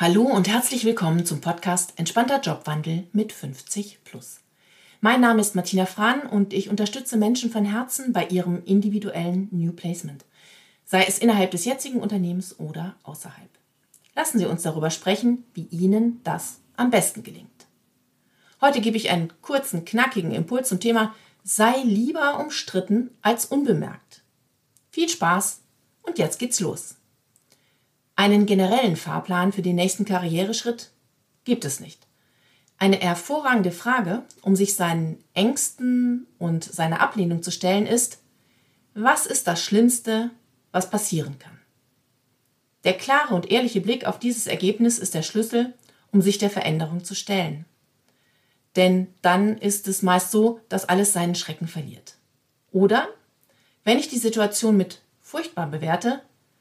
Hallo und herzlich willkommen zum Podcast Entspannter Jobwandel mit 50 plus. Mein Name ist Martina Frahn und ich unterstütze Menschen von Herzen bei ihrem individuellen New Placement, sei es innerhalb des jetzigen Unternehmens oder außerhalb. Lassen Sie uns darüber sprechen, wie Ihnen das am besten gelingt. Heute gebe ich einen kurzen, knackigen Impuls zum Thema Sei lieber umstritten als unbemerkt. Viel Spaß und jetzt geht's los. Einen generellen Fahrplan für den nächsten Karriereschritt gibt es nicht. Eine hervorragende Frage, um sich seinen Ängsten und seiner Ablehnung zu stellen, ist, was ist das Schlimmste, was passieren kann? Der klare und ehrliche Blick auf dieses Ergebnis ist der Schlüssel, um sich der Veränderung zu stellen. Denn dann ist es meist so, dass alles seinen Schrecken verliert. Oder, wenn ich die Situation mit furchtbar bewerte,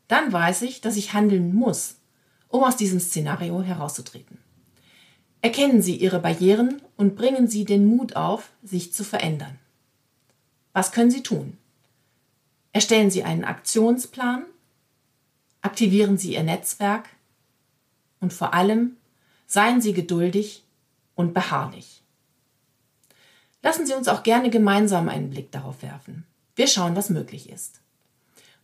dann weiß ich, dass ich handeln muss, um aus diesem Szenario herauszutreten. Erkennen Sie Ihre Barrieren und bringen Sie den Mut auf, sich zu verändern. Was können Sie tun? Erstellen Sie einen Aktionsplan, aktivieren Sie Ihr Netzwerk und vor allem seien Sie geduldig und beharrlich. Lassen Sie uns auch gerne gemeinsam einen Blick darauf werfen. Wir schauen, was möglich ist.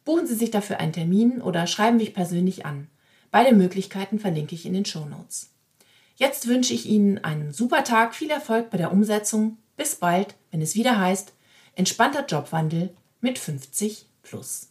Buchen Sie sich dafür einen Termin oder schreiben mich persönlich an. Beide Möglichkeiten verlinke ich in den Show Notes. Jetzt wünsche ich Ihnen einen super Tag, viel Erfolg bei der Umsetzung. Bis bald, wenn es wieder heißt, entspannter Jobwandel mit 50 plus.